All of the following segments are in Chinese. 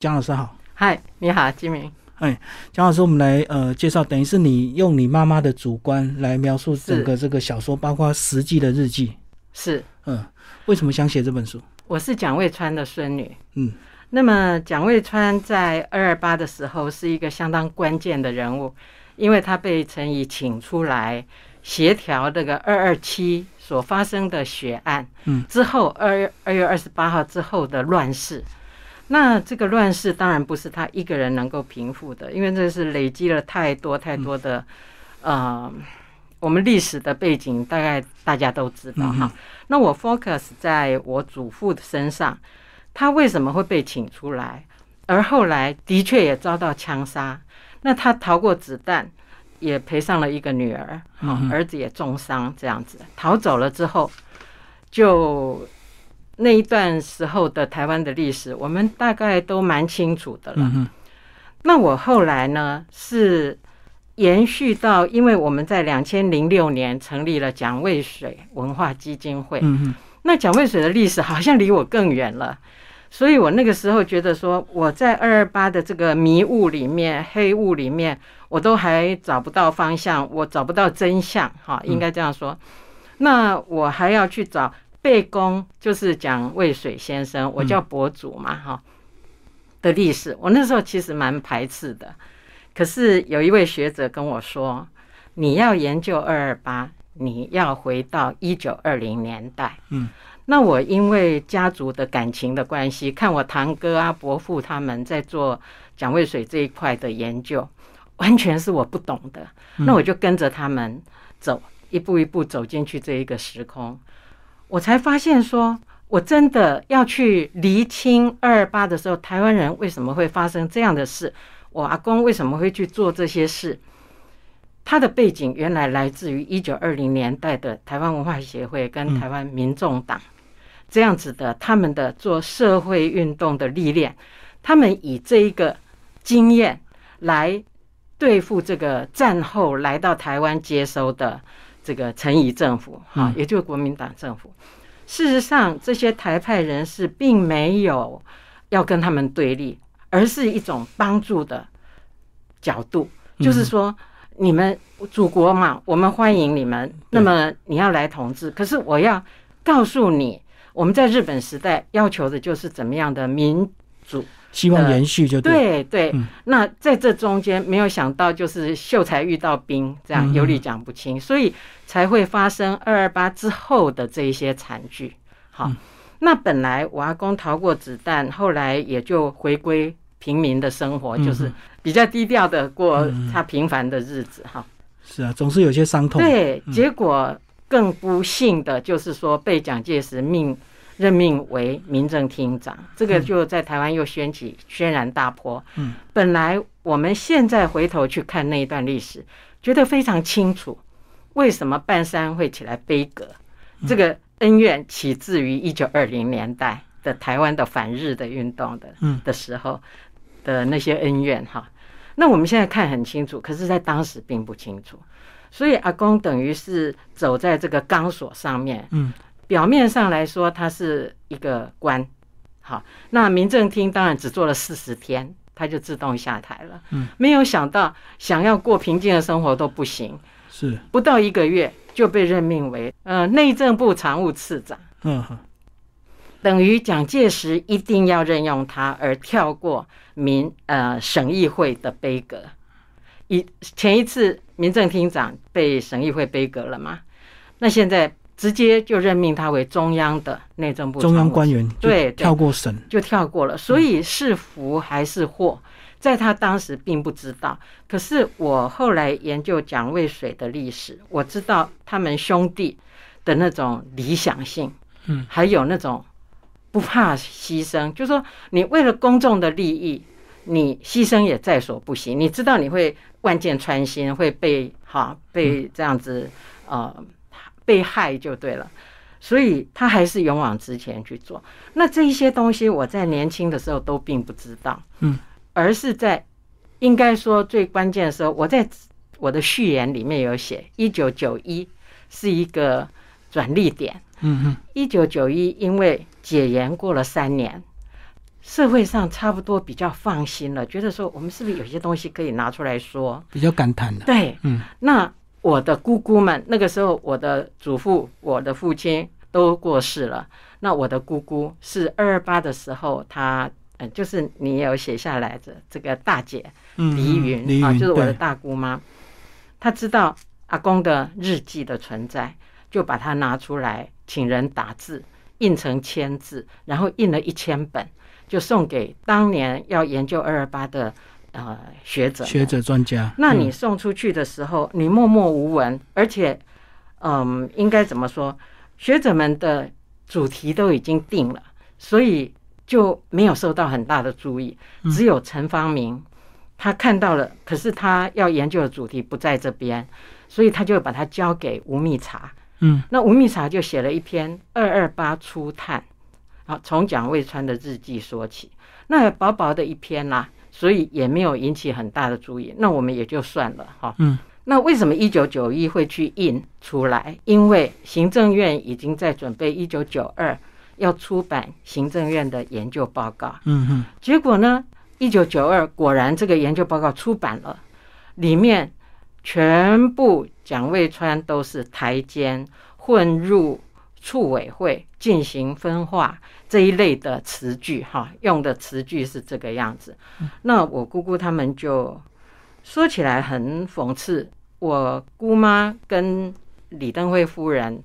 江老师好，嗨，你好，金明。哎，江老师，我们来呃介绍，等于是你用你妈妈的主观来描述整个这个小说，包括实际的日记。是，嗯，为什么想写这本书？我是蒋渭川的孙女。嗯，那么蒋渭川在二二八的时候是一个相当关键的人物，因为他被陈仪请出来协调这个二二七所发生的血案，嗯，之后二二月二十八号之后的乱世。那这个乱世当然不是他一个人能够平复的，因为这是累积了太多太多的，呃，我们历史的背景大概大家都知道哈。那我 focus 在我祖父的身上，他为什么会被请出来，而后来的确也遭到枪杀。那他逃过子弹，也赔上了一个女儿，儿子也重伤，这样子逃走了之后，就。那一段时候的台湾的历史，我们大概都蛮清楚的了。那我后来呢，是延续到，因为我们在两千零六年成立了蒋渭水文化基金会。那蒋渭水的历史好像离我更远了，所以我那个时候觉得说，我在二二八的这个迷雾里面、黑雾里面，我都还找不到方向，我找不到真相。哈，应该这样说。那我还要去找。背公就是讲渭水先生，我叫博主嘛，哈的历史，我那时候其实蛮排斥的。可是有一位学者跟我说，你要研究二二八，你要回到一九二零年代。嗯，那我因为家族的感情的关系，看我堂哥啊、伯父他们在做蒋渭水这一块的研究，完全是我不懂的。那我就跟着他们走，一步一步走进去这一个时空。我才发现，说我真的要去厘清二二八的时候，台湾人为什么会发生这样的事？我阿公为什么会去做这些事？他的背景原来来自于一九二零年代的台湾文化协会跟台湾民众党这样子的，他们的做社会运动的历练，他们以这一个经验来对付这个战后来到台湾接收的。这个陈仪政府，哈，也就是国民党政府。事实上，这些台派人士并没有要跟他们对立，而是一种帮助的角度，就是说，你们祖国嘛，我们欢迎你们。那么你要来统治，可是我要告诉你，我们在日本时代要求的就是怎么样的民主。希望延续就对对，那在这中间没有想到就是秀才遇到兵，这样有理讲不清，所以才会发生二二八之后的这一些惨剧。好，那本来我阿公逃过子弹，后来也就回归平民的生活，就是比较低调的过他平凡的日子。哈，是啊，总是有些伤痛。对，结果更不幸的就是说被蒋介石命。任命为民政厅长，这个就在台湾又掀起轩然大波。嗯，本来我们现在回头去看那一段历史，觉得非常清楚，为什么半山会起来悲歌？这个恩怨起自于一九二零年代的台湾的反日的运动的的时候的那些恩怨哈。那我们现在看很清楚，可是在当时并不清楚，所以阿公等于是走在这个钢索上面。嗯。表面上来说，他是一个官，好，那民政厅当然只做了四十天，他就自动下台了。嗯，没有想到，想要过平静的生活都不行，是不到一个月就被任命为呃内政部常务次长。嗯，等于蒋介石一定要任用他，而跳过民呃省议会的杯阁。一前一次民政厅长被省议会杯阁了嘛？那现在。直接就任命他为中央的内政部中央官员，对，跳过省就跳过了，所以是福还是祸，在他当时并不知道。可是我后来研究蒋渭水的历史，我知道他们兄弟的那种理想性，嗯，还有那种不怕牺牲，就说你为了公众的利益，你牺牲也在所不惜。你知道你会万箭穿心，会被哈被这样子呃。被害就对了，所以他还是勇往直前去做。那这一些东西，我在年轻的时候都并不知道，嗯，而是在应该说最关键的时候，我在我的序言里面有写，一九九一是一个转捩点，嗯哼，一九九一因为解严过了三年，社会上差不多比较放心了，觉得说我们是不是有些东西可以拿出来说？比较感叹的。对，嗯，那我的姑姑们，那个时候我的祖父、我的父亲都过世了。那我的姑姑是二二八的时候，她呃，就是你有写下来的这个大姐嗯黎嗯云啊，就是我的大姑妈，她知道阿公的日记的存在，就把它拿出来，请人打字，印成签字，然后印了一千本，就送给当年要研究二二八的呃学者们学者专家。那你嗯送出去的时候，你默默无闻，而且，嗯，应该怎么说？学者们的主题都已经定了，所以就没有受到很大的注意。嗯只有陈方明他看到了，可是他要研究的主题不在这边，所以他就把它交给吴密察。嗯那吴密察就写了一篇《二二八初探》，啊，从蒋渭川的日记说起，那薄薄的一篇啦、所以也没有引起很大的注意，那我们也就算了哈。嗯那为什么一九九一会去印出来？因为行政院已经在准备一九九二要出版行政院的研究报告，嗯嗯结果呢，一九九二果然这个研究报告出版了，里面全部蒋渭川都是台监混入处委会进行分化这一类的词句，哈，用的词句是这个样子。那我姑姑他们就说起来很讽刺，我姑妈跟李登辉夫人。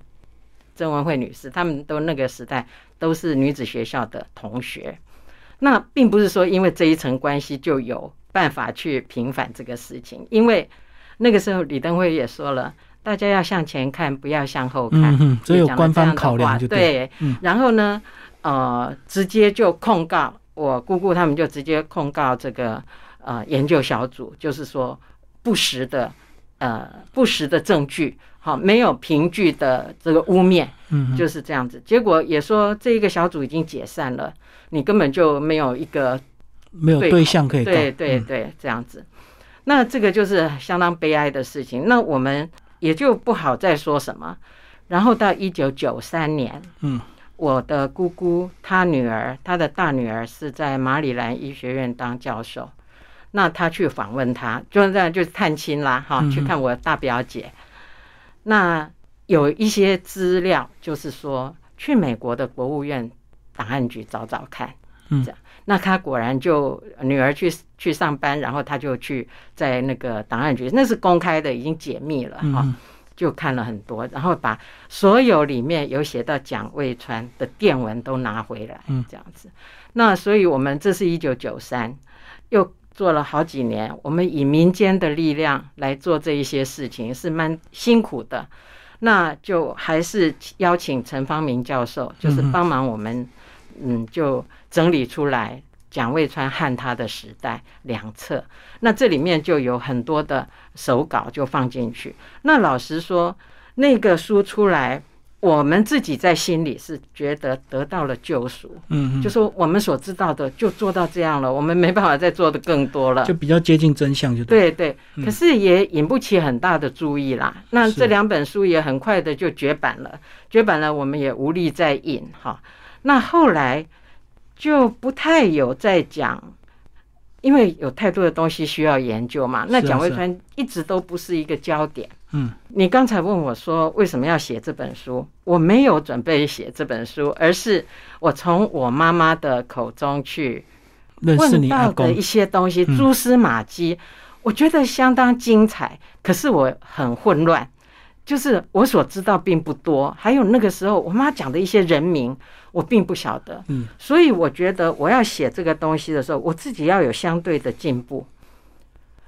曾文慧女士，他们都那个时代都是女子学校的同学，那并不是说因为这一层关系就有办法去平反这个事情，因为那个时候李登辉也说了，大家要向前看，不要向后看。嗯嗯，这有官方的考量就对。然后呢，呃，直接就控告我姑姑他们就直接控告这个呃研究小组，就是说不实的呃不实的证据，好没有凭据的这个污蔑。嗯嗯就是这样子。结果也说这一个小组已经解散了，你根本就没有一个没有对对象可以。对对嗯对这样子。那这个就是相当悲哀的事情。那我们也就不好再说什么。然后到一九九三年，嗯我的姑姑她女儿，她的大女儿是在马里兰医学院当教授。那她去访问她，就是这样，就是探亲啦，哈嗯，去看我大表姐。那有一些资料，就是说去美国的国务院档案局找找看，嗯这样。那他果然就女儿去去上班，然后他就去在那个档案局，那是公开的，已经解密了哈。就看了很多，然后把所有里面有写到蒋渭川的电文都拿回来，嗯这样子。那所以我们这是一九九三，又做了好几年，我们以民间的力量来做这一些事情，是蛮辛苦的。那就还是邀请陈方明教授，就是帮忙我们，嗯，就整理出来蒋渭川和他的时代两册。那这里面就有很多的手稿就放进去。那老实说，那个书出来，我们自己在心里是觉得得到了救赎，嗯嗯，就说我们所知道的就做到这样了，我们没办法再做的更多了就。比较接近真相就对。对对，嗯可是也引不起很大的注意啦。那这两本书也很快的就绝版了，绝版了，我们也无力再印哈。那后来就不太有再讲，因为有太多的东西需要研究嘛。那蒋渭川一直都不是一个焦点。嗯你刚才问我说为什么要写这本书，我没有准备写这本书，而是我从我妈妈的口中去问你到的一，些东西，嗯蛛丝马迹，我觉得相当精彩。可是我很混乱，就是我所知道并不多，还有那个时候我妈讲的一些人名，我并不晓得。嗯，所以我觉得我要写这个东西的时候，我自己要有相对的进步。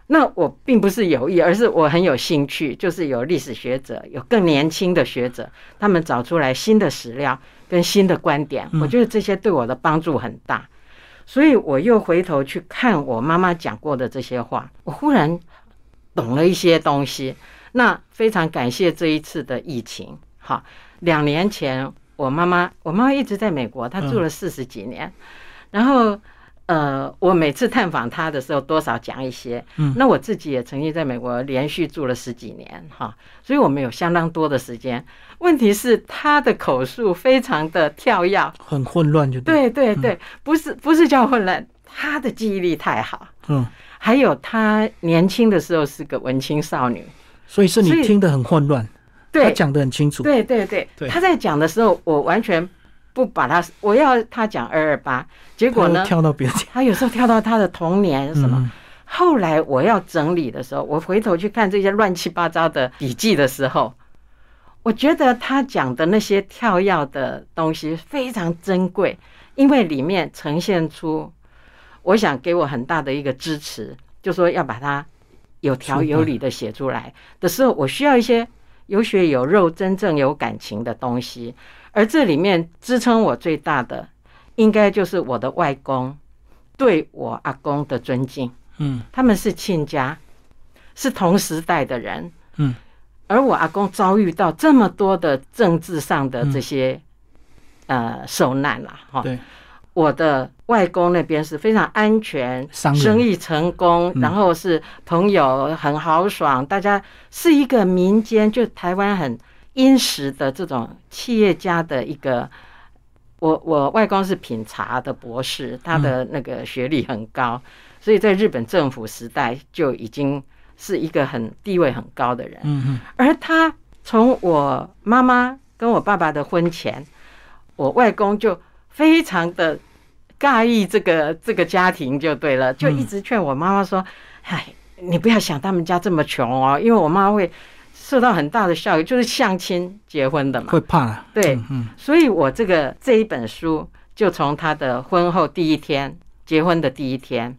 那我并不是有意，而是我很有兴趣，就是有历史学者，有更年轻的学者，他们找出来新的史料跟新的观点，嗯我觉得这些对我的帮助很大。所以我又回头去看我妈妈讲过的这些话，我忽然懂了一些东西。那非常感谢这一次的疫情。好，两年前我妈妈，我妈妈一直在美国，她住了四十几年，然后呃，我每次探访她的时候，多少讲一些。嗯那我自己也曾经在美国连续住了十几年哈，所以我们有相当多的时间。问题是她的口述非常的跳跃，很混乱就对。对对对，不是不是叫混乱，她的记忆力太好。嗯，还有她年轻的时候是个文青少女，所以是你听得很混乱，他对讲得很清楚。对对对对他在讲的时候，我完全不把他，我要他讲二二八，结果呢，跳到别的 他有时候跳到他的童年什么。嗯后来我要整理的时候，我回头去看这些乱七八糟的笔记的时候，我觉得他讲的那些跳跃的东西非常珍贵，因为里面呈现出，我想给我很大的一个支持，就说要把它有条有理的写出来的时候，我需要一些有血有肉、真正有感情的东西，而这里面支撑我最大的，应该就是我的外公对我阿公的尊敬。嗯。他们是亲家，是同时代的人，嗯，而我阿公遭遇到这么多的政治上的这些、呃受难了哈。对，我的外公那边是非常安全，生意成功，嗯然后是朋友很豪爽，大家是一个民间就台湾很殷实的这种企业家的一个。我我外公是品茶的博士，他的那个学历很高，所以在日本政府时代就已经是一个很地位很高的人。嗯嗯而他从我妈妈跟我爸爸的婚前，我外公就非常的尬意这个这个家庭就对了，就一直劝我妈妈说：“哎，你不要想他们家这么穷哦，因为我妈会受到很大的效益，就是相亲结婚的嘛。会怕了。对嗯嗯所以我这个这一本书就从他的婚后第一天，结婚的第一天，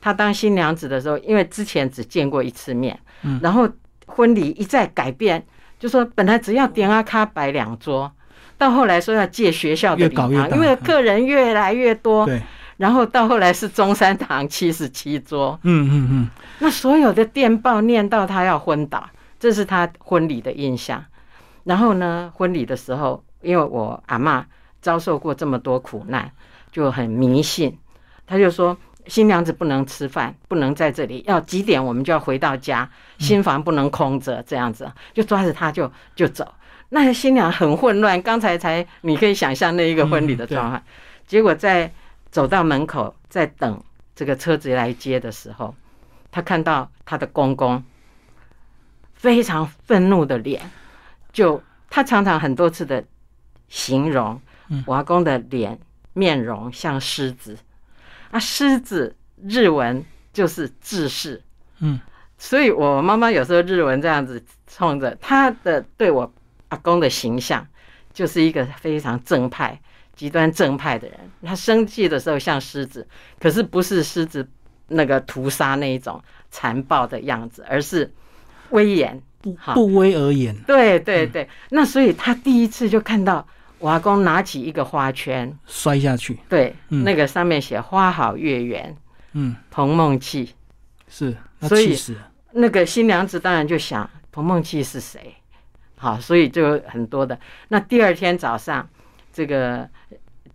他当新娘子的时候，因为之前只见过一次面，嗯然后婚礼一再改变，就说本来只要点阿卡摆两桌，到后来说要借学校的礼堂，越越因为客人越来越多，对，然后到后来是中山堂七十七桌，嗯嗯嗯那所有的电报念到他要昏倒，这是他婚礼的印象。然后呢，婚礼的时候，因为我阿嬷遭受过这么多苦难，就很迷信，他就说新娘子不能吃饭，不能在这里，要几点我们就要回到家，新房不能空着，这样子就抓着他就就走。那新娘很混乱，刚才才你可以想象那一个婚礼的状况，结果在走到门口，在等这个车子来接的时候，他看到他的公公非常愤怒的脸，就他常常很多次的形容嗯。我阿公的脸面容像狮子，啊，狮子日文就是志士，嗯。所以我妈妈有时候日文这样子冲着她的对我阿公的形象，就是一个非常正派、极端正派的人。他生气的时候像狮子，可是不是狮子那个屠杀那一种残暴的样子，而是威严。不好不威而严。对对对，那所以他第一次就看到我阿公拿起一个花圈，摔下去，对，嗯那个上面写“花好月圆，嗯，彭梦契”。是，那所以那个新娘子当然就想彭梦契是谁，好，所以就很多的。那第二天早上，这个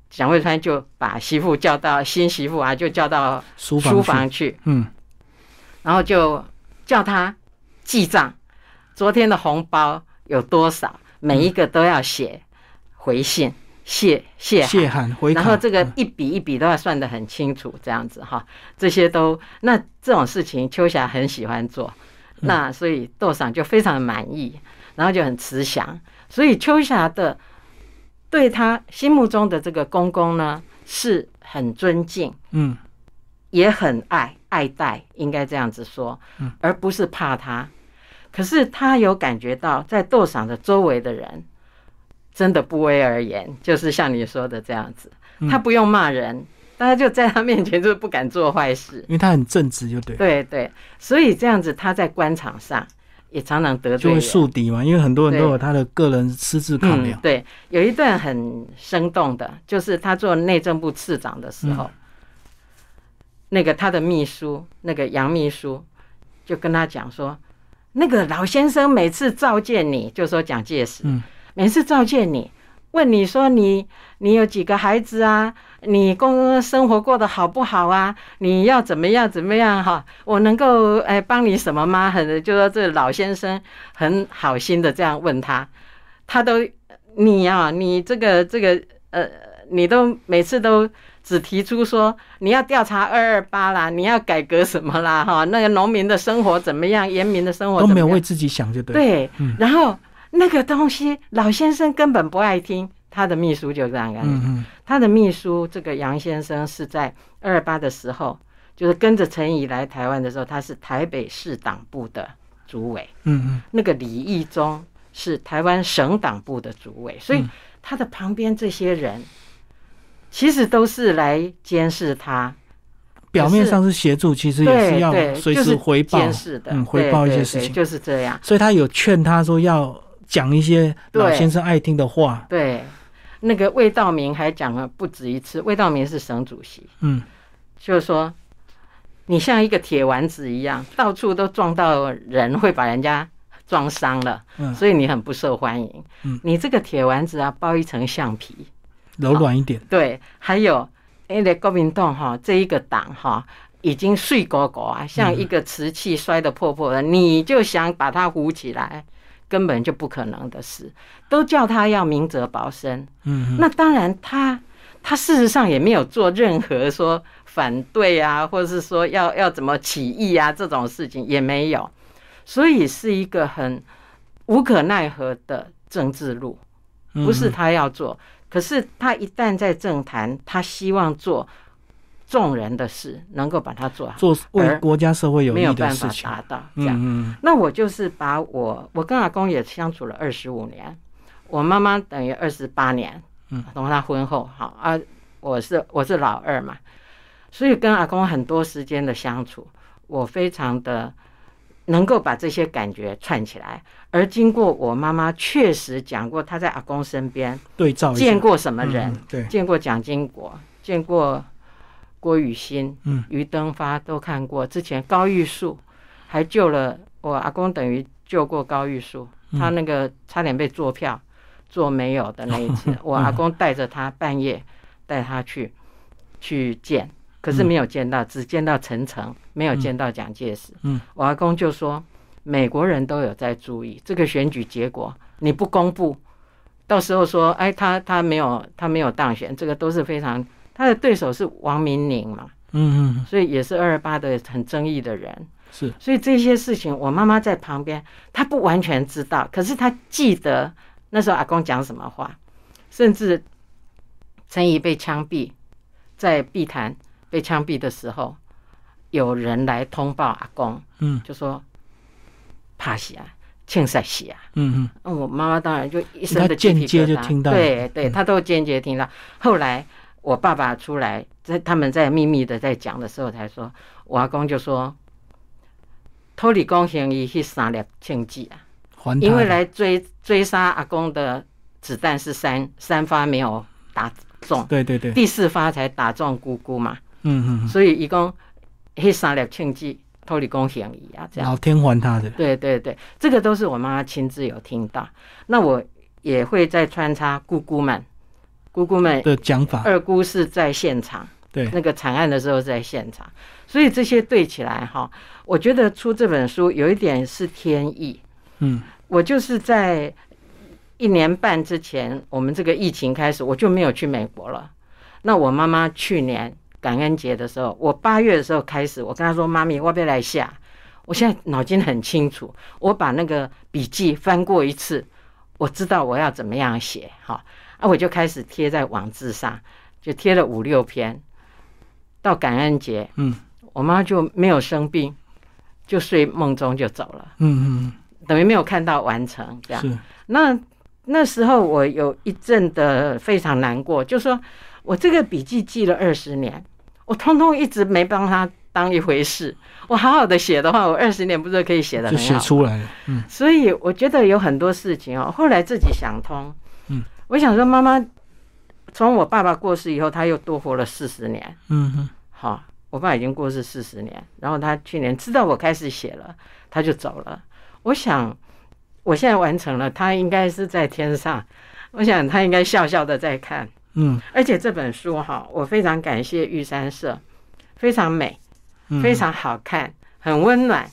蒋渭川就把媳妇叫到新媳妇啊，就叫到书书房去，房去，嗯。然后就叫她记账，昨天的红包有多少，每一个都要写回信，谢谢谢函回，然后这个嗯。一笔一笔都要算得很清楚，这样子哈，这些都那这种事情，秋霞很喜欢做，嗯。那所以豆赏就非常满意，然后就很慈祥，所以秋霞的对他心目中的这个公公呢是很尊敬，嗯。也很爱爱戴，应该这样子说嗯，而不是怕他。可是他有感觉到，在斗赏的周围的人真的不威而言，就是像你说的这样子，嗯。他不用骂人，大家就在他面前就是不敢做坏事。因为他很正直，就对，对对，所以这样子他在官场上也常常得就会。树敌嘛，因为很多人都有他的个人私自考嗯，量，对，有一段很生动的，就是他做内政部次长的时候，嗯。那个他的秘书，那个杨秘书，就跟他讲说，那个老先生每次召见你，就说蒋介石，嗯。每次召见你，问你说你你有几个孩子啊？你工生活过得好不好啊？你要怎么样怎么样哈？我能够哎帮你什么吗？很就说这老先生很好心的这样问他，他都你啊，你这个这个呃，你都每次都只提出说你要调查二二八啦，你要改革什么啦哈？那个农民的生活怎么样？严民的生活都没有为自己想就对。对，然后那个东西老先生根本不爱听。他的秘书就这样干。他的秘书这个杨先生是在二二八的时候，就是跟着陈仪来台湾的时候，他是台北市党部的主委。嗯嗯，那个李义忠是台湾省党部的主委，所以他的旁边这些人其实都是来监视他。表面上是协助，其实也是要随时回报监视的，嗯，回报一些事情，就是这样。所以他有劝他说要讲一些老先生爱听的话。对。那个魏道明还讲了不止一次，魏道明是省主席，嗯，就是说你像一个铁丸子一样，到处都撞到人，会把人家撞伤了，嗯，所以你很不受欢迎，嗯，你这个铁丸子啊，包一层橡皮，柔软一点，对，还有因为国民党哈这一个党哈已经碎果果啊，像一个瓷器摔得破破的，你就想把它扶起来。根本就不可能的事，都叫他要明哲保身。嗯，那当然，他他事实上也没有做任何说反对啊，或者是说要要怎么起义啊这种事情也没有，所以是一个很无可奈何的政治路，不是他要做。可是他一旦在政坛，他希望做。众人的事能够把它做好，做为国家社会有没有办法达到这样？那我就是把我我跟阿公也相处了二十五年，我妈妈等于二十八年，嗯，等他婚后好啊，我是我是老二嘛，所以跟阿公很多时间的相处，我非常的能够把这些感觉串起来。而经过我妈妈确实讲过，她在阿公身边对照见过什么人，对，见过蒋经国，见过。郭雨欣、余登发都看过。之前高玉树还救了我阿公，等于救过高玉树。他那个差点被坐票坐没有的那一次，我阿公带着他半夜带他去去见，可是没有见到，只见到陈诚，没有见到蒋介石。嗯，我阿公就说，美国人都有在注意这个选举结果，你不公布，到时候说，哎，他他没有他没有当选，这个都是非常。他的对手是王明宁嘛，嗯嗯，所以也是二二八的很争议的人，是，所以这些事情我妈妈在旁边，她不完全知道，可是她记得那时候阿公讲什么话，甚至陈仪被枪毙，在碧潭被枪毙的时候，有人来通报阿公，嗯，就说怕死啊，庆赛死啊，嗯嗯，我妈妈当然就一生的间接就听到，对对，她都间接听到，后来。我爸爸出来，在他们在秘密的在讲的时候，才说，我阿公就说，托里公行伊去三粒庆忌啊，因为来追追杀阿公的子弹是三三发没有打中，对对对，第四发才打中姑姑嘛，嗯嗯，所以一共去三粒庆忌，托里公行伊啊，这样。老天还他的，对对对，这个都是我妈妈亲自有听到，那我也会再穿插姑姑们。姑姑们的讲法，二姑是在现场，对那个惨案的时候在现场，所以这些对起来哈，我觉得出这本书有一点是天意。嗯，我就是在一年半之前，我们这个疫情开始，我就没有去美国了。那我妈妈去年感恩节的时候，我八月的时候开始，我跟她说：“妈咪，我要来下。”我现在脑筋很清楚，我把那个笔记翻过一次，我知道我要怎么样写哈。啊，我就开始贴在网志上，就贴了五六篇。到感恩节，嗯，我妈就没有生病，就睡梦中就走了，嗯嗯，等于没有看到完成这样。那那时候我有一阵的非常难过，就说我这个笔记记了二十年，我通通一直没帮他当一回事。我好好的写的话，我二十年不是可以写的很好？写出来了，嗯。所以我觉得有很多事情哦，后来自己想通，嗯。我想说，妈妈从我爸爸过世以后，他又多活了四十年。嗯哼，好，我爸已经过世四十年，然后他去年知道我开始写了，他就走了。我想，我现在完成了，他应该是在天上，我想他应该笑笑的在看。嗯而且这本书哈，我非常感谢玉山社，非常美，嗯，非常好看，很温暖。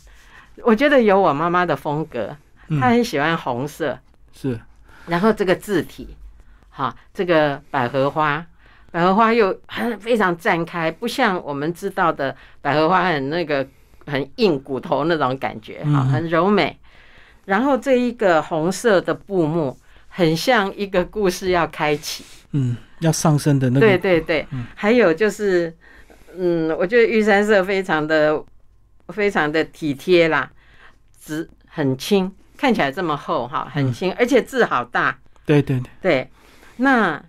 我觉得有我妈妈的风格，嗯她很喜欢红色，是然后这个字体，哈，这个百合花，百合花又很非常绽开，不像我们知道的百合花很那个很硬骨头那种感觉，哈，嗯很柔美。然后这一个红色的布幕，很像一个故事要开启。嗯要上升的那对个对对嗯，还有就是，嗯，我觉得玉山社非常的非常的体贴啦，纸很轻，看起来这么厚哈，很嗯轻，而且字好大。对对对，对，那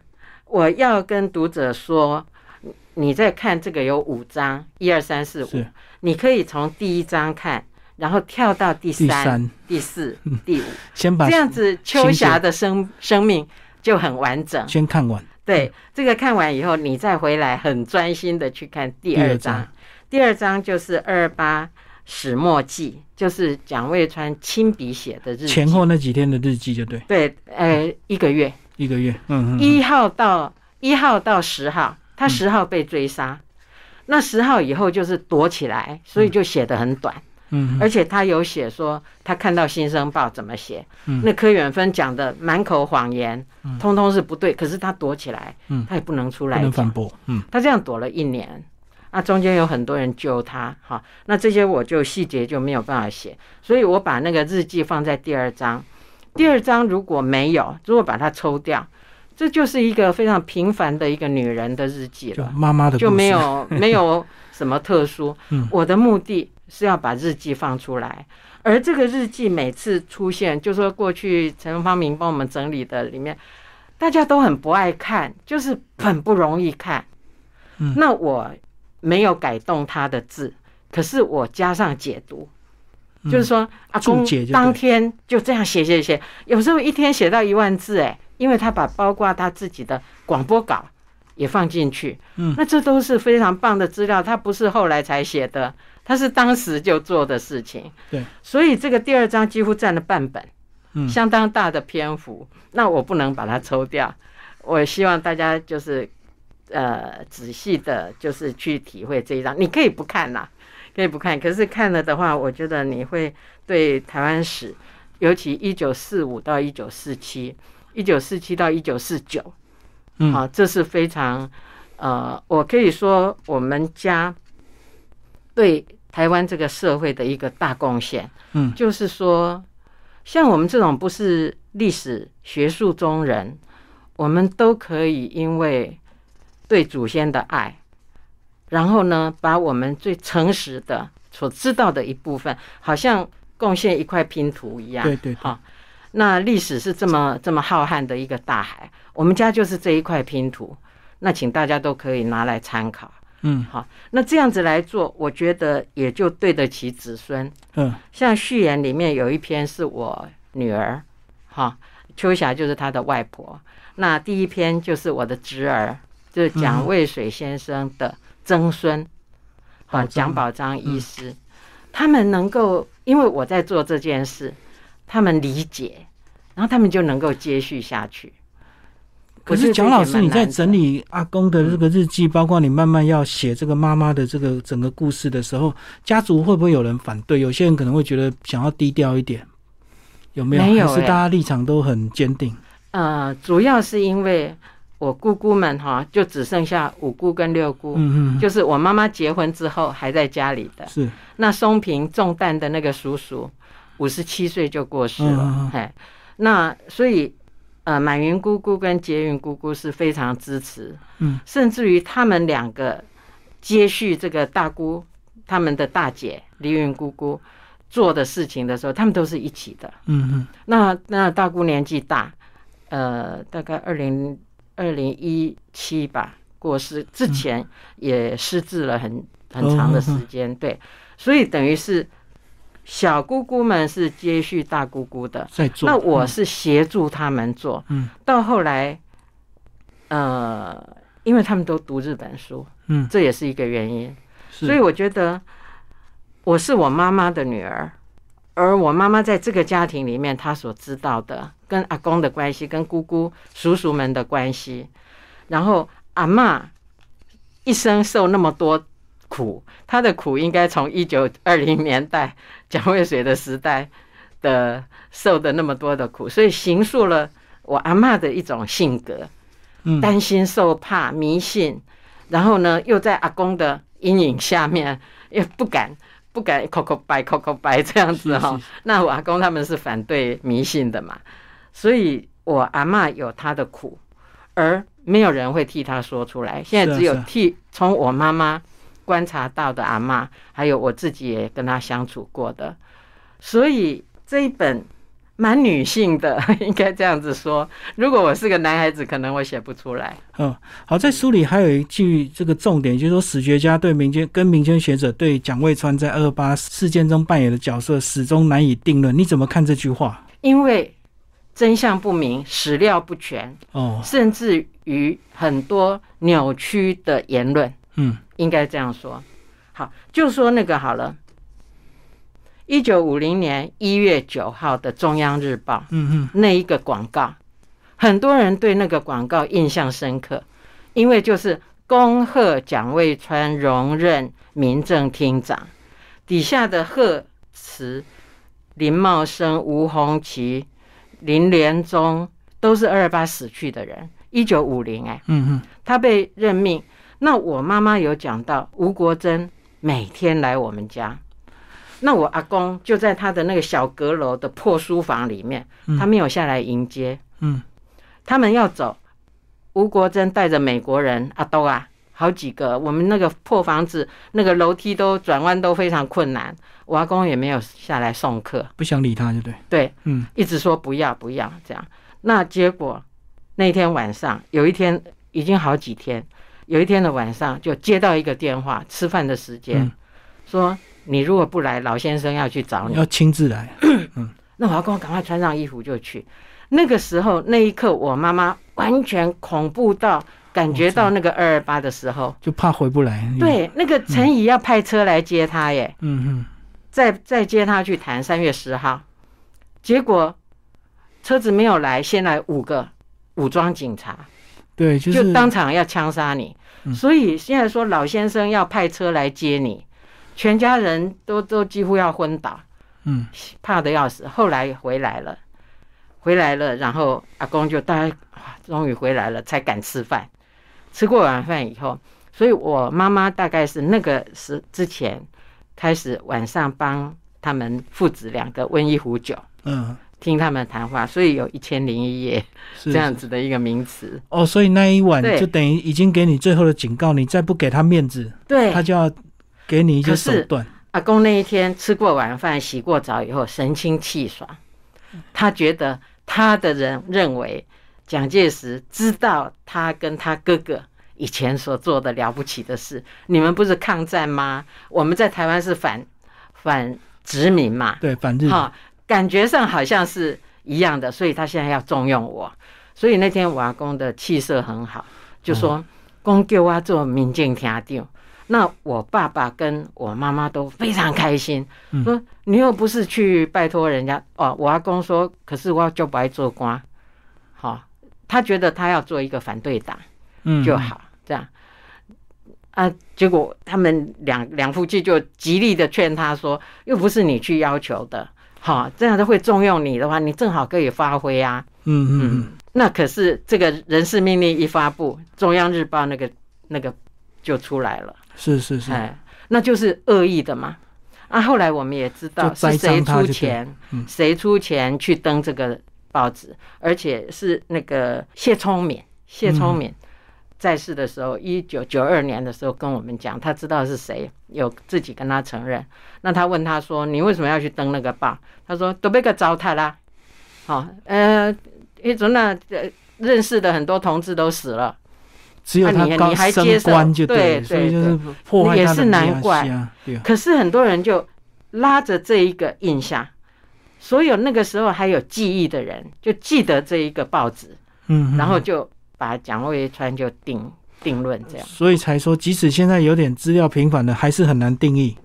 我要跟读者说，你你在看这个有五章，一二三四五，你可以从第一章看，然后跳到第第三、第四、第五，先把这样子秋霞的生生命就很完整。先看完，对，这个看完以后，你再回来很专心的去看第第二二章。章。第二章就是二二八始末记，就是蒋渭川亲笔写的日记。前后那几天的日记就对，对，呃，一个月，一个月，嗯嗯，一号到一号到十号，他十号被追杀，那十号以后就是躲起来，所以就写的很短。嗯嗯而且他有写说他看到《新生报》怎么写，嗯。那柯远芬讲的满口谎言，通通是不对。可是他躲起来，嗯。他也不能出不来不，能反驳，嗯。他这样躲了一年。那中间有很多人救他，哈，那这些我就细节就没有办法写，所以我把那个日记放在第二章。第二章如果没有，如果把它抽掉，这就是一个非常平凡的一个女人的日记就了。妈妈的就没有没有什么特殊。嗯我的目的是要把日记放出来，而这个日记每次出现，就说过去陈方明帮我们整理的里面，大家都很不爱看，就是很不容易看。嗯那我没有改动他的字，可是我加上解读。就是说，阿公当天就这样写写写，有时候一天写到一万字，哎，因为他把包括他自己的广播稿也放进去，嗯那这都是非常棒的资料，他不是后来才写的，他是当时就做的事情。对，所以这个第二章几乎占了半本，嗯相当大的篇幅，那我不能把它抽掉。我希望大家就是呃仔细的，就是去体会这一章。你可以不看啦，可以不看，可是看了的话，我觉得你会对台湾史，尤其一九四五到一九四七，一九四七到一九四九，嗯好，这是非常呃，我可以说我们家对台湾这个社会的一个大贡献。嗯就是说，像我们这种不是历史学术中人，我们都可以因为对祖先的爱，然后呢，把我们最诚实的所知道的一部分，好像贡献一块拼图一样。对对对好，那历史是这么这么浩瀚的一个大海，我们家就是这一块拼图，那请大家都可以拿来参考。嗯好，那这样子来做，我觉得也就对得起子孙。嗯像序言里面有一篇是我女儿，哈，秋霞就是她的外婆。那第一篇就是我的侄儿，就是蒋渭水先生的曾孙，好、宝章蒋宝章医师。他们能够，因为我在做这件事，他们理解，然后他们就能够接续下去。可是蒋老师，你在整理，阿公的这个日记，包括你慢慢要写这个妈妈的这个整个故事的时候，家族会不会有人反对？有些人可能会觉得想要低调一点，有没有？没有是大家立场都很坚定？呃，主要是因为我姑姑们哈，就只剩下五姑跟六姑，嗯嗯，就是我妈妈结婚之后还在家里的。是。那松平中弹的那个叔叔，五十七岁就过世了哎、那所以呃，满云姑姑跟捷云姑姑是非常支持，嗯，甚至于他们两个接续这个大姑他们的大姐黎云姑姑做的事情的时候，他们都是一起的。嗯嗯。那那大姑年纪大，呃，大概二零二零一七吧过世之前也失智了很很长的时间，对，所以等于是小姑姑们是接续大姑姑的，在做。那我是协助他们做，嗯。到后来，呃，因为他们都读日本书，嗯，这也是一个原因，所以我觉得我是我妈妈的女儿，而我妈妈在这个家庭里面，她所知道的跟阿公的关系，跟姑姑、叔叔们的关系，然后阿嬷一生受那么多苦，她的苦应该从一九二零年代蒋渭水的时代的受的那么多的苦，所以形塑了我阿嬷的一种性格，嗯，担心受怕、迷信，然后呢，又在阿公的阴影下面，也不敢。不敢口口白口口白这样子哈、那我阿公他们是反对迷信的嘛，所以我阿嬷有她的苦，而没有人会替她说出来。现在只有替从我妈妈观察到的阿嬷，还有我自己也跟她相处过的，所以这一本蛮女性的，应该这样子说。如果我是个男孩子，可能我写不出来。嗯，好，在书里还有一句这个重点，就是说史学家对民间跟民间学者对蒋渭川在二八事件中扮演的角色始终难以定论。你怎么看这句话？因为真相不明，史料不全，哦，甚至于很多扭曲的言论，嗯应该这样说。好，就说那个好了。一九五零年一月九号的《中央日报》嗯嗯，那一个广告，很多人对那个广告印象深刻，因为就是恭贺蒋渭川荣任民政厅长，底下的贺词林茂生、吴鸿祺、林连宗都是二二八死去的人。一九五零，哎，嗯嗯，他被任命。那我妈妈有讲到，吴国桢每天来我们家，那我阿公就在他的那个小阁楼的破书房里面，他没有下来迎接。嗯，他们要走，吴国珍带着美国人阿兜啊，好几个，我们那个破房子，那个楼梯都转弯都非常困难，我阿公也没有下来送客，不想理他，就对。对，嗯一直说不要不要这样。那结果那天晚上，有一天已经好几天，有一天的晚上就接到一个电话，吃饭的时间，嗯说你如果不来，老先生要去找你。要亲自来。嗯那我要跟我赶快穿上衣服就去。那个时候那一刻，我妈妈完全恐怖到感觉到那个二二八的时候，就怕回不来。，对，那个陈怡要派车来接她耶。嗯嗯，再再接他去谈三月十号，结果车子没有来，先来五个武装警察，对，就就是当场要枪杀你。嗯所以现在说老先生要派车来接你，全家人都都几乎要昏倒，嗯怕的要死。后来回来了，回来了，然后阿公就大家哇终于回来了，才敢吃饭。吃过晚饭以后，所以我妈妈大概是那个时之前开始晚上帮他们父子两个温一壶酒，嗯，听他们谈话，所以有一千零一夜是这样子的一个名词。哦，所以那一晚就等于已经给你最后的警告，你再不给他面子，对，他就要给你一些手段。阿公那一天吃过晚饭、洗过澡以后，神清气爽。他觉得他的人认为蒋介石知道他跟他哥哥以前所做的了不起的事。你们不是抗战吗？我们在台湾是反反殖民嘛，对，反日。哈，感觉上好像是一样的，所以他现在要重用我。所以那天我阿公的气色很好，就说公叫我做民进厅长。那我爸爸跟我妈妈都非常开心，嗯说你又不是去拜托人家哦。我阿公说，可是我就不爱做官，好、他觉得他要做一个反对党嗯就。好，这样啊。结果他们两两夫妻就极力的劝他说，又不是你去要求的，好、这样子会重用你的话，你正好可以发挥啊。嗯嗯嗯，那可是这个人事命令一发布，中央日报那个那个就出来了，是是是。哎，那就是恶意的嘛。啊，后来我们也知道是谁出钱嗯，谁出钱去登这个报纸，而且是那个谢聪敏，谢聪敏在世的时候，一九九二年的时候跟我们讲，他知道是谁，有自己跟他承认。那他问他说：“你为什么要去登那个报？”他说：“都被个糟蹋啦。”好，呃，一种那呃认识的很多同志都死了。只有他啊你高升你还接就对，所以对就是破坏也是难怪。可是很多人就拉着这一个印象，所有那个时候还有记忆的人就记得这一个报纸，嗯，嗯然后就把蒋渭川就定定论这样。所以才说，即使现在有点资料平反的，还是很难定义。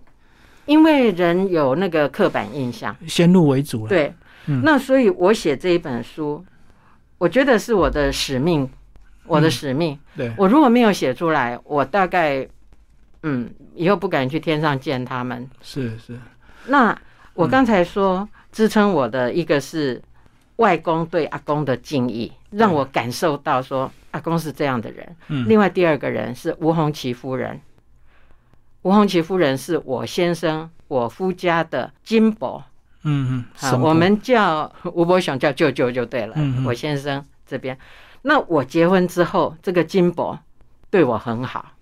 因为人有那个刻板印象，先入为主了。，对，嗯。那所以我写这一本书，我觉得是我的使命，我的嗯使命。对，我如果没有写出来，我大概嗯以后不敢去天上见他们。是是，那我嗯刚才说、支撑我的一个是外公对阿公的敬意，让我感受到说阿公是这样的人。嗯，另外第二个人是吴红旗夫人，吴红旗夫人是我先生我夫家的金伯。嗯嗯，好，我们叫吴伯雄叫舅舅就对了。我先生这边，那我结婚之后，这个金伯对我很好。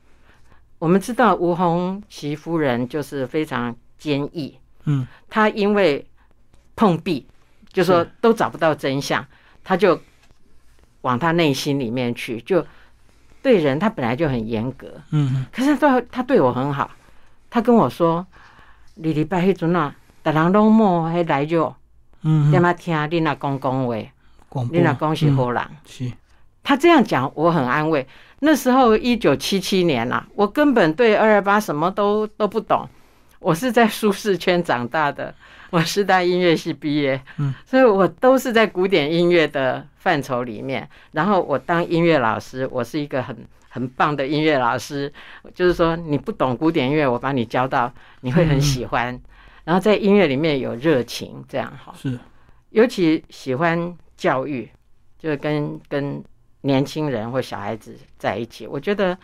我们知道吴红旗夫人就是非常坚毅，嗯。她因为碰壁，就说都找不到真相，她就往她内心里面去，就对人她本来就很严格，嗯。嗯可是他他对我很好，她跟我说，你礼拜迄阵啊，大人拢莫迄来就。嗯。嗯，点嘛听你若讲讲话，你若讲是嗯。好人，是，他这样讲我很安慰。那时候一九七七年啦、我根本对二二八什么都都不懂，我是在舒适圈长大的，我师大音乐系毕业，嗯，所以我都是在古典音乐的范畴里面。然后我当音乐老师，我是一个很很棒的音乐老师，就是说你不懂古典音乐，我把你教到，你会很喜欢。然后在音乐里面有热情，这样哈。是，尤其喜欢教育，就是跟跟年轻人或小孩子在一起，我觉得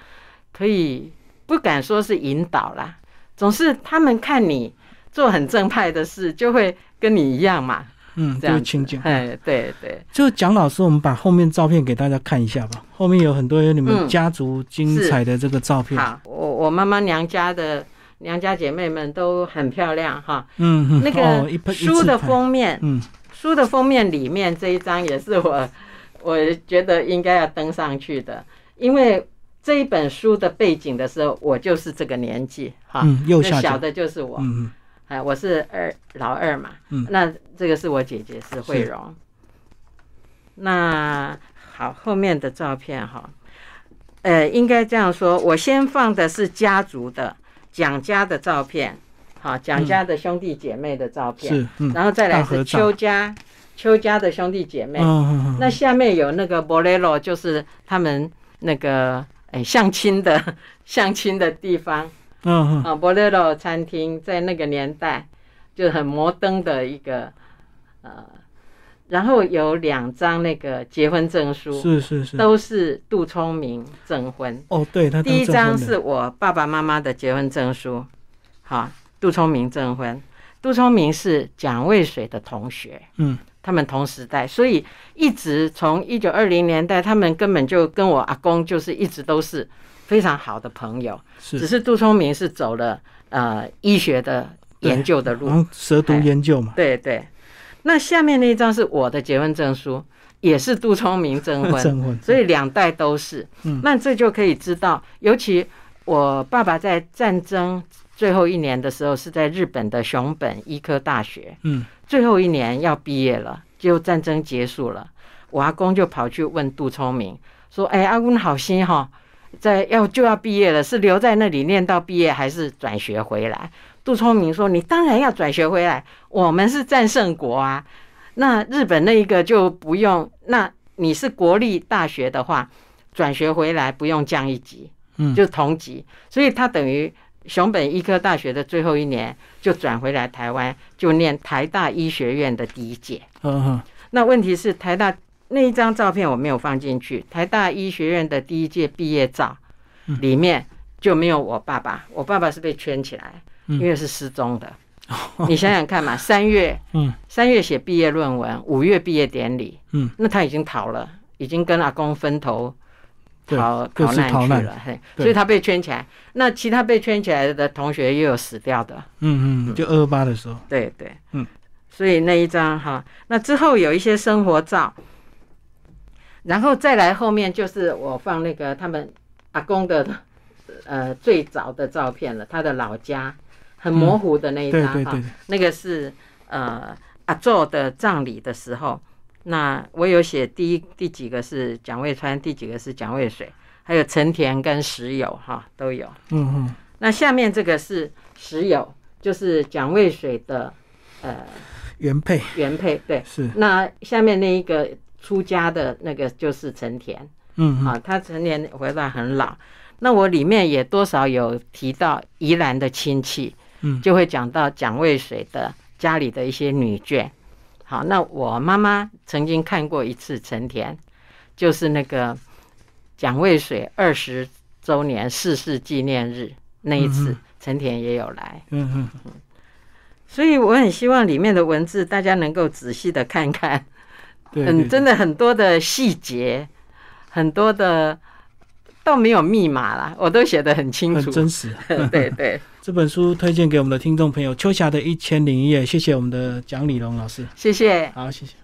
可以不敢说是引导啦，总是他们看你做很正派的事，就会跟你一样嘛，嗯，这样亲近。哎，对对，就蒋老师，我们把后面照片给大家看一下吧。后面有很多有你们嗯家族精彩的这个照片。好，我我妈妈娘家的娘家姐妹们都很漂亮哈。嗯嗯，那哦、个书的，封面，嗯书的封面里面这一张也是我我觉得应该要登上去的，因为这一本书的背景的时候，我就是这个年纪哈，嗯，右那小，的就是我，嗯嗯。哎，我是二老二嘛，嗯。那这个是我姐姐是慧荣，那好，后面的照片哈，呃，应该这样说，我先放的是家族的蒋家的照片，好，蒋家的兄弟姐妹的照片，是，嗯，然后再来是邱家邱家的兄弟姐妹，那下面有那个 Bolero，就是他们那个哎相亲的相亲的地方。啊，Bolero 餐厅在那个年代就很摩登的一个呃，然后有两张那个结婚证书，是是是，都是杜聪明证婚。哦，对他第一张是我爸爸妈妈的结婚证书，好，杜聪明证婚。杜聪明是蒋渭水的同学，嗯。他们同时代，所以一直从一九二零年代，他们根本就跟我阿公就是一直都是非常好的朋友。只是，杜聪明是走了呃医学的研究的路，然后蛇毒研究嘛，对对。那下面那一张是我的结婚证书，也是杜聪明征婚，证婚，所以两代都是。嗯。那这就可以知道，尤其我爸爸在战争最后一年的时候是在日本的熊本医科大学，嗯最后一年要毕业了，就战争结束了，我阿公就跑去问杜聪明说：“哎，阿公好心哈，在要就要毕业了，是留在那里念到毕业，还是转学回来？”杜聪明说：“你当然要转学回来，我们是战胜国啊。那日本那一个就不用，那你是国立大学的话，转学回来不用降一级，嗯，就同级，所以他等于熊本医科大学的最后一年就转回来台湾，就念台大医学院的第一届。嗯嗯那问题是台大那一张照片我没有放进去，台大医学院的第一届毕业照嗯。里面就没有我爸爸，我爸爸是被圈起来，嗯。因为是失踪的。你想想看嘛，三月嗯。三月写毕业论文，五月毕业典礼，嗯，那他已经逃了，已经跟阿公分头对逃各逃难去了，嘿，所以他被圈起来。那其他被圈起来的同学又有死掉的，嗯嗯，就二二八的时候，对对，嗯，所以那一张哈，那之后有一些生活照，然后再来后面就是我放那个他们阿公的呃最早的照片了，他的老家很模糊的那一张哈，那个是呃阿宙的葬礼的时候，那我有写第一第几个是蒋渭川，第几个是蒋渭水，还有陈田跟石友哈都有。嗯嗯那下面这个是石友，就是蒋渭水的呃原配原配，对。是，那下面那一个出家的那个就是陈田，嗯嗯啊，他陈田回来很老。那我里面也多少有提到宜兰的亲戚，嗯就会讲到蒋渭水的家里的一些女眷。好，那我妈妈曾经看过一次陈田，就是那个蒋渭水二十周年逝世纪念日那一次嗯，陈田也有来。嗯嗯，所以我很希望里面的文字大家能够仔细的看看，对，嗯，对真的很多的细节，很多的倒没有密码啦，我都写的很清楚。很真实。对 对，这本书推荐给我们的听众朋友，《秋霞的一千零一夜》，谢谢我们的蒋李龙老师。谢谢。好，谢谢。